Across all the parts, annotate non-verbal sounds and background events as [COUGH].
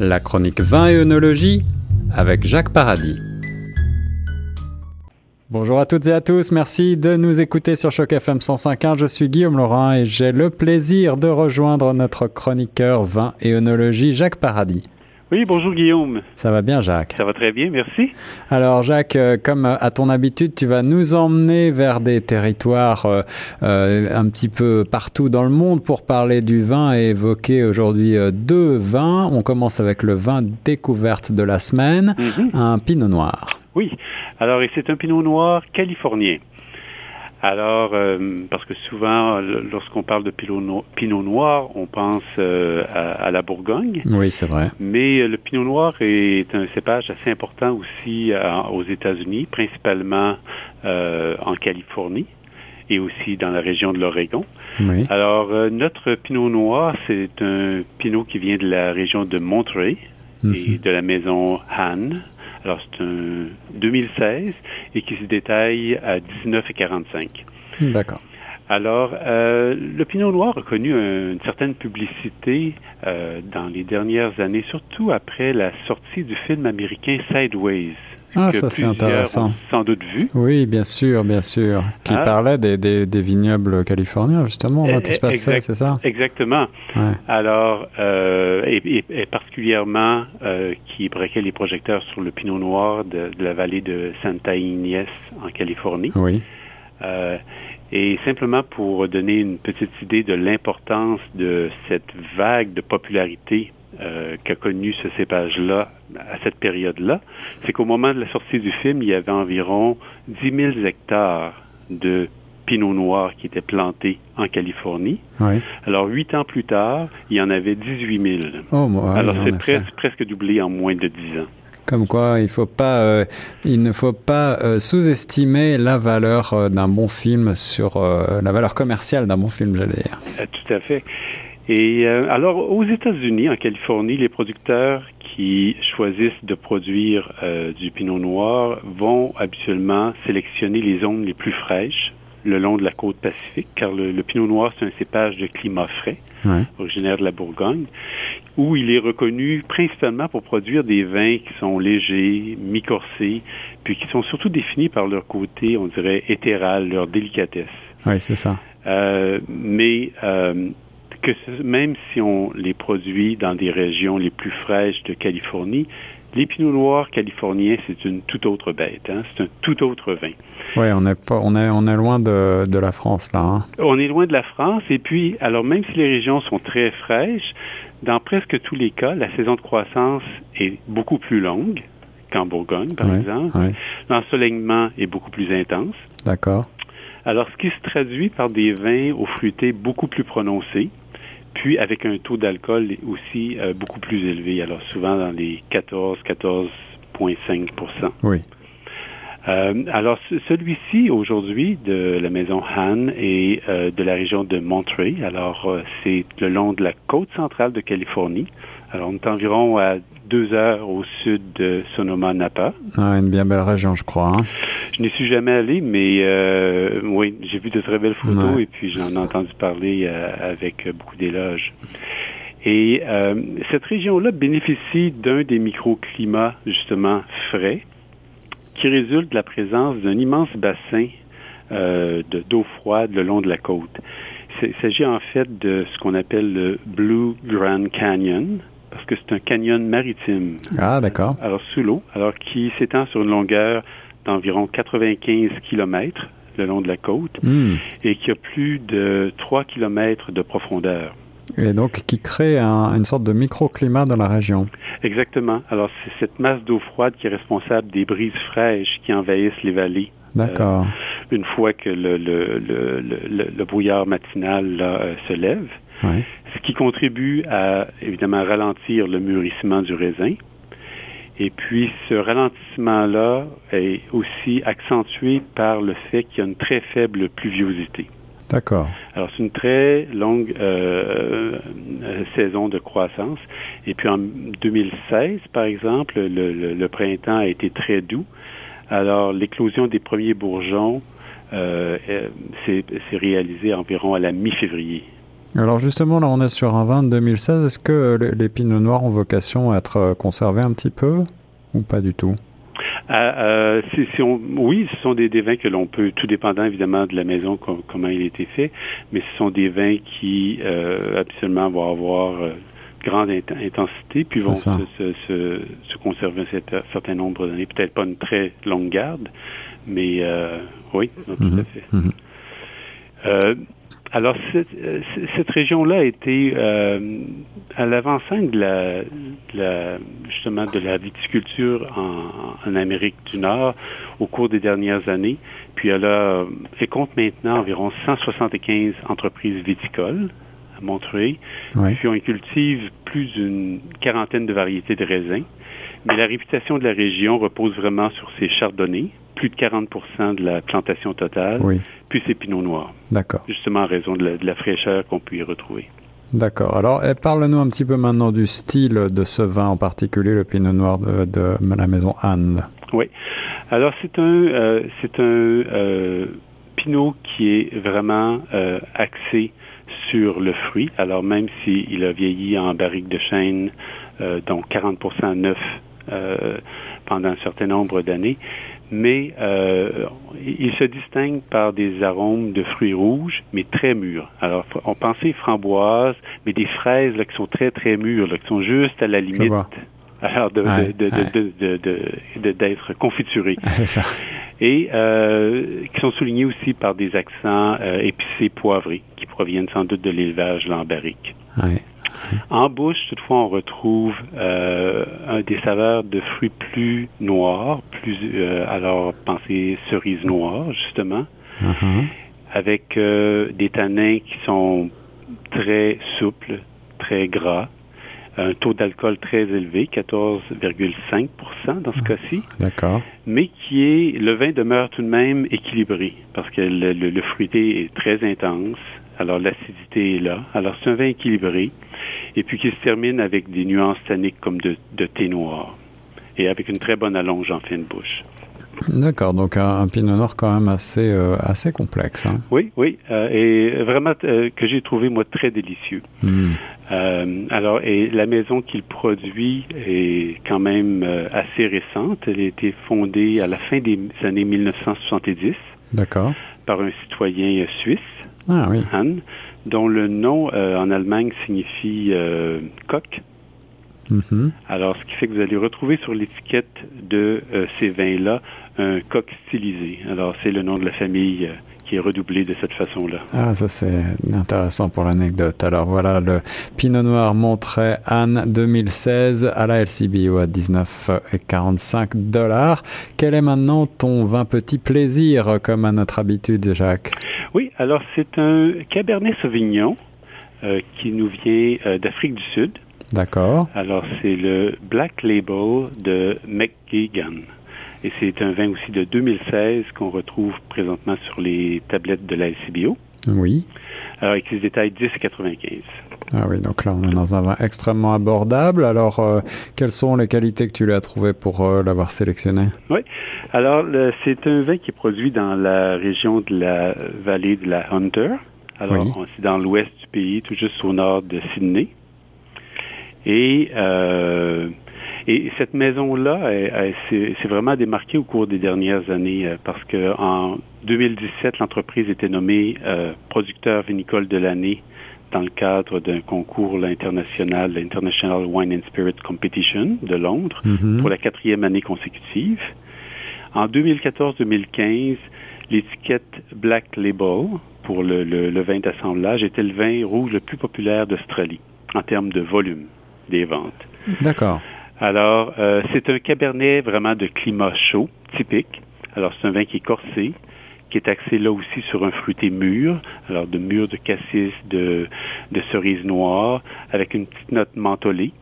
La chronique vin et œnologie avec Jacques Paradis. Bonjour à toutes et à tous, merci de nous écouter sur Choc FM 105.1. Je suis Guillaume Laurent et j'ai le plaisir de rejoindre notre chroniqueur vin et œnologie, Jacques Paradis. Oui, bonjour Guillaume. Ça va bien Jacques? Ça va très bien, merci. Alors Jacques, euh, comme à ton habitude, tu vas nous emmener vers des territoires euh, euh, un petit peu partout dans le monde pour parler du vin et évoquer aujourd'hui deux vins. On commence avec le vin découverte de la semaine, mhm. un pinot noir. Oui, alors c'est un pinot noir californien. Alors, euh, parce que souvent, lorsqu'on parle de pinot noir, on pense euh, à, la Bourgogne. Oui, c'est vrai. Mais euh, le pinot noir est un cépage assez important aussi aux États-Unis, principalement en Californie et aussi dans la région de l'Oregon. Oui. Alors, notre pinot noir, c'est un pinot qui vient de la région de Monterey mhm. et de la maison Han. Alors, c'est un 2016 et qui se détaille à 19,45. D'accord. Alors, euh, le Pinot Noir a connu une certaine publicité euh, dans les dernières années, surtout après la sortie du film américain Sideways. Ah, ça c'est intéressant. sans doute vu. Oui, bien sûr, bien sûr. Qui ah. parlait des, des, vignobles californiens, justement, là, qui se passait, c'est ça? Exactement. Alors, euh, et, particulièrement euh, qui braquait les projecteurs sur le Pinot Noir de, la vallée de Santa Ynez en Californie. Oui. Euh, et simplement pour donner une petite idée de l'importance de cette vague de popularité euh, qu'a connu ce cépage-là à cette période-là, c'est qu'au moment de la sortie du film, il y avait environ 10 000 hectares de pinot noir qui étaient plantés en Californie. Alors, huit ans plus tard, il y en avait 18 000. Oh, Alors, c'est presque, presque doublé en moins de 10 ans. Comme quoi, il, faut pas, euh, il ne faut pas euh, sous-estimer la valeur d'un bon film sur la valeur commerciale d'un bon film, j'allais dire. tout à fait. Et euh, alors, aux États-Unis, en Californie, les producteurs qui choisissent de produire euh, du pinot noir vont habituellement sélectionner les zones les plus fraîches le long de la côte pacifique, car le, pinot noir, c'est un cépage de climat frais, originaire de la Bourgogne, où il est reconnu principalement pour produire des vins qui sont légers, mi-corsés, puis qui sont surtout définis par leur côté, on dirait, éthéral, leur délicatesse. Oui, c'est ça. Euh, mais que même si on les produit dans des régions les plus fraîches de Californie, les pinots noirs californiens, c'est une toute autre bête. Hein? C'est un tout autre vin. Oui, on est, pas, on est, on est loin de, de la France, là. Hein? On est loin de la France. Et puis, alors, même si les régions sont très fraîches, dans presque tous les cas, la saison de croissance est beaucoup plus longue qu'en Bourgogne, par exemple. L'ensoleillement est beaucoup plus intense. D'accord. Alors, ce qui se traduit par des vins aux fruités beaucoup plus prononcés, puis avec un taux d'alcool aussi euh, beaucoup plus élevé, alors souvent dans les 14, 14,5% Oui. Euh, alors, celui-ci, aujourd'hui, de la maison Han et euh, de la région de Monterey. Alors, c'est le long de la côte centrale de Californie. Alors, on est environ à deux heures au sud de Sonoma Napa. Ah, une bien belle région, je crois. Hein. Je n'y suis jamais allé, mais euh, oui, j'ai vu de très belles photos et puis j'en ai entendu parler euh, avec beaucoup d'éloges. Et euh, cette région-là bénéficie d'un des microclimats justement frais qui résulte de la présence d'un immense bassin d'eau froide le long de la côte. Il s'agit en fait de ce qu'on appelle le Blue Grand Canyon, parce que c'est un canyon maritime. Ah, d'accord. Alors, sous l'eau, alors qui s'étend sur une longueur d'environ 95 km le long de la côte hmm. et qui a plus de 3 km de profondeur. Et donc qui crée une sorte de microclimat dans la région. Exactement. Alors c'est cette masse d'eau froide qui est responsable des brises fraîches qui envahissent les vallées. D'accord. Euh, une fois que le, le, le, le brouillard matinal là, euh, se lève. Ouais ce qui contribue à évidemment ralentir le mûrissement du raisin. Et puis ce ralentissement-là est aussi accentué par le fait qu'il y a une très faible pluviosité. D'accord. Alors c'est une très longue euh, euh, saison de croissance. Et puis en 2016, par exemple, le, printemps a été très doux. Alors l'éclosion des premiers bourgeons euh, s'est réalisée environ à la mi-février. Alors justement, là, on est sur un vin de 2016. Est-ce que les, les pinots noirs ont vocation à être conservés un petit peu ou pas du tout? Euh, si, on, oui, ce sont des, vins que l'on peut, tout dépendant évidemment de la maison, comment il a été fait, mais ce sont des vins qui euh, absolument vont avoir euh, grande intensité, puis vont se, se, se, conserver un certain nombre d'années. Peut-être pas une très longue garde, mais euh, oui, tout à mhm. fait. Mhm. Euh, alors, cette, cette région-là a été euh, à l'avant-scène de la, la, justement de la viticulture en, en, Amérique du Nord au cours des dernières années. Puis elle, a, elle compte maintenant environ 175 entreprises viticoles à Montreuil. Puis on cultive plus d'une quarantaine de variétés de raisins. Mais la réputation de la région repose vraiment sur ses chardonnays, plus de 40 de la plantation totale. Oui puis c'est pinot noir. D'accord. Justement en raison de la, fraîcheur qu'on peut y retrouver. D'accord. Alors, eh, parle-nous un petit peu maintenant du style de ce vin, en particulier le pinot noir de, la maison Anne. Oui. Alors, c'est un, euh, c'est un euh, pinot qui est vraiment euh, axé sur le fruit. Alors, même s'il a vieilli en barrique de chêne, donc 40% neuf pendant un certain nombre d'années, mais euh, il se distingue par des arômes de fruits rouges, mais très mûrs. Alors, on pensait framboises, mais des fraises là, qui sont très, très mûres, là, qui sont juste à la limite alors de, de, d'être confiturées. [LAUGHS] ça. Et euh, qui sont soulignés aussi par des accents euh, épicés poivrés, qui proviennent sans doute de l'élevage lambarique. Ouais. En bouche, toutefois, on retrouve euh, un des saveurs de fruits plus noirs, plus euh, alors pensez cerise noire justement, uh-huh. avec euh, des tanins qui sont très souples, très gras, un taux d'alcool très élevé, 14,5% dans ce cas-ci. D'accord. Mais qui est, le vin demeure tout de même équilibré parce que le, le fruité est très intense. Alors l'acidité est là. Alors c'est un vin équilibré et puis qui se termine avec des nuances tanniques comme de, thé noir et avec une très bonne allonge en fin de bouche. D'accord, donc un, pinot noir quand même assez, euh, assez complexe. Hein. Oui, oui, euh, et vraiment euh, que j'ai trouvé moi très délicieux. Hmm. alors, et la maison qu'il produit est quand même assez récente. Elle a été fondée à la fin des années 1970. D'accord. Par un citoyen suisse, ah, oui. Anne dont le nom euh, en Allemagne signifie euh, coq. Mm-hmm. Alors, ce qui fait que vous allez retrouver sur l'étiquette de euh, ces vins-là un coq stylisé. Alors, c'est le nom de la famille qui est redoublé de cette façon-là. Ah, ça c'est intéressant pour l'anecdote. Alors voilà, le Pinot Noir Montray Anne 2016 à la LCBO à 19,45 dollars. Quel est maintenant ton vin petit plaisir, comme à notre habitude, Jacques? Alors c'est un Cabernet Sauvignon euh, qui nous vient euh, d'Afrique du Sud. D'accord. Alors c'est le Black Label de McGeegan. Et c'est un vin aussi de 2016 qu'on retrouve présentement sur les tablettes de la LCBO. Oui. Alors, avec les détails 10,95. Ah oui, donc là, on est dans un vin extrêmement abordable. Alors, euh, quelles sont les qualités que tu lui as trouvées pour euh, l'avoir sélectionné? Oui. Alors, c'est un vin qui est produit dans la région de la vallée de la Hunter. Alors, c'est dans l'ouest du pays, tout juste au nord de Sydney. Et euh, et cette maison-là, s'est vraiment démarquée au cours des dernières années parce que en 2017, l'entreprise était nommée producteur vinicole de l'année dans le cadre d'un concours international, l'International Wine and Spirit Competition de Londres, mm-hmm. pour la quatrième année consécutive. En 2014-2015, l'étiquette Black Label pour le, le vin d'assemblage était le vin rouge le plus populaire d'Australie en termes de volume des ventes. D'accord. Alors, euh, c'est un cabernet vraiment de climat chaud, typique. Alors, c'est un vin qui est corsé, qui est axé là aussi sur un fruité mûr, alors de mûr de cassis, de, de cerise noire, avec une petite note mentholée.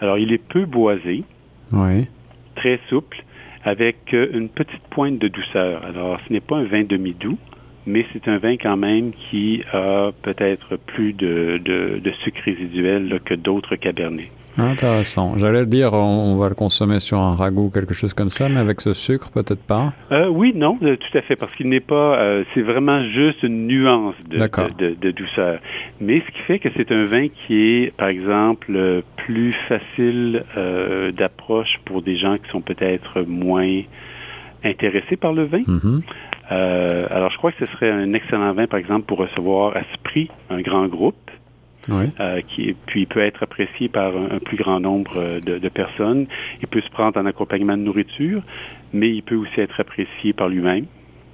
Alors, il est peu boisé, oui. très souple, avec euh, une petite pointe de douceur. Alors, ce n'est pas un vin demi-doux, mais c'est un vin quand même qui a peut-être plus de, de, de sucre résiduel que d'autres cabernets. Intéressant. J'allais dire, on, va le consommer sur un ragoût, quelque chose comme ça, mais avec ce sucre, peut-être pas. Euh, oui, non, tout à fait, parce qu'il n'est pas. Euh, c'est vraiment juste une nuance de, de, de, douceur. Mais ce qui fait que c'est un vin qui est, par exemple, plus facile euh, d'approche pour des gens qui sont peut-être moins intéressés par le vin. Euh, alors, je crois que ce serait un excellent vin, par exemple, pour recevoir à ce prix un grand groupe. Euh, qui puis peut être apprécié par un, plus grand nombre euh, de, personnes. Il peut se prendre en accompagnement de nourriture, mais il peut aussi être apprécié par lui-même.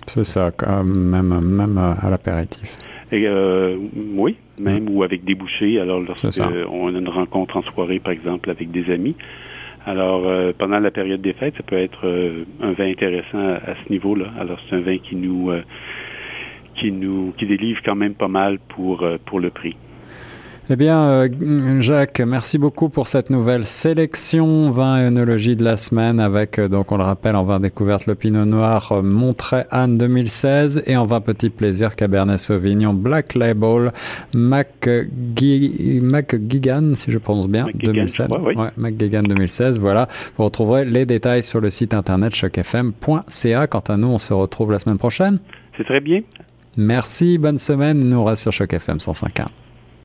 C'est ça, même, même à l'apéritif. oui, même ou avec des bouchées. Alors, lorsqu'on a une rencontre en soirée, par exemple, avec des amis, alors, euh, pendant la période des fêtes, ça peut être euh, un vin intéressant à, ce niveau-là. Alors, c'est un vin qui nous, euh, qui nous, qui délivre quand même pas mal pour, pour le prix. Eh bien, euh, Jacques, merci beaucoup pour cette nouvelle sélection vin et œnologie de la semaine avec, euh, donc on le rappelle, en vin découverte le Pinot Noir euh, Montré Anne 2016 et en vin Petit Plaisir Cabernet Sauvignon Black Label McGigan, si je prononce bien, 2016. Ouais, McGigan 2016, voilà. Vous retrouverez les détails sur le site internet chocfm.ca. Quant à nous, on se retrouve la semaine prochaine. C'est très bien. Merci, bonne semaine. Nous reste sur Choc FM 105.1.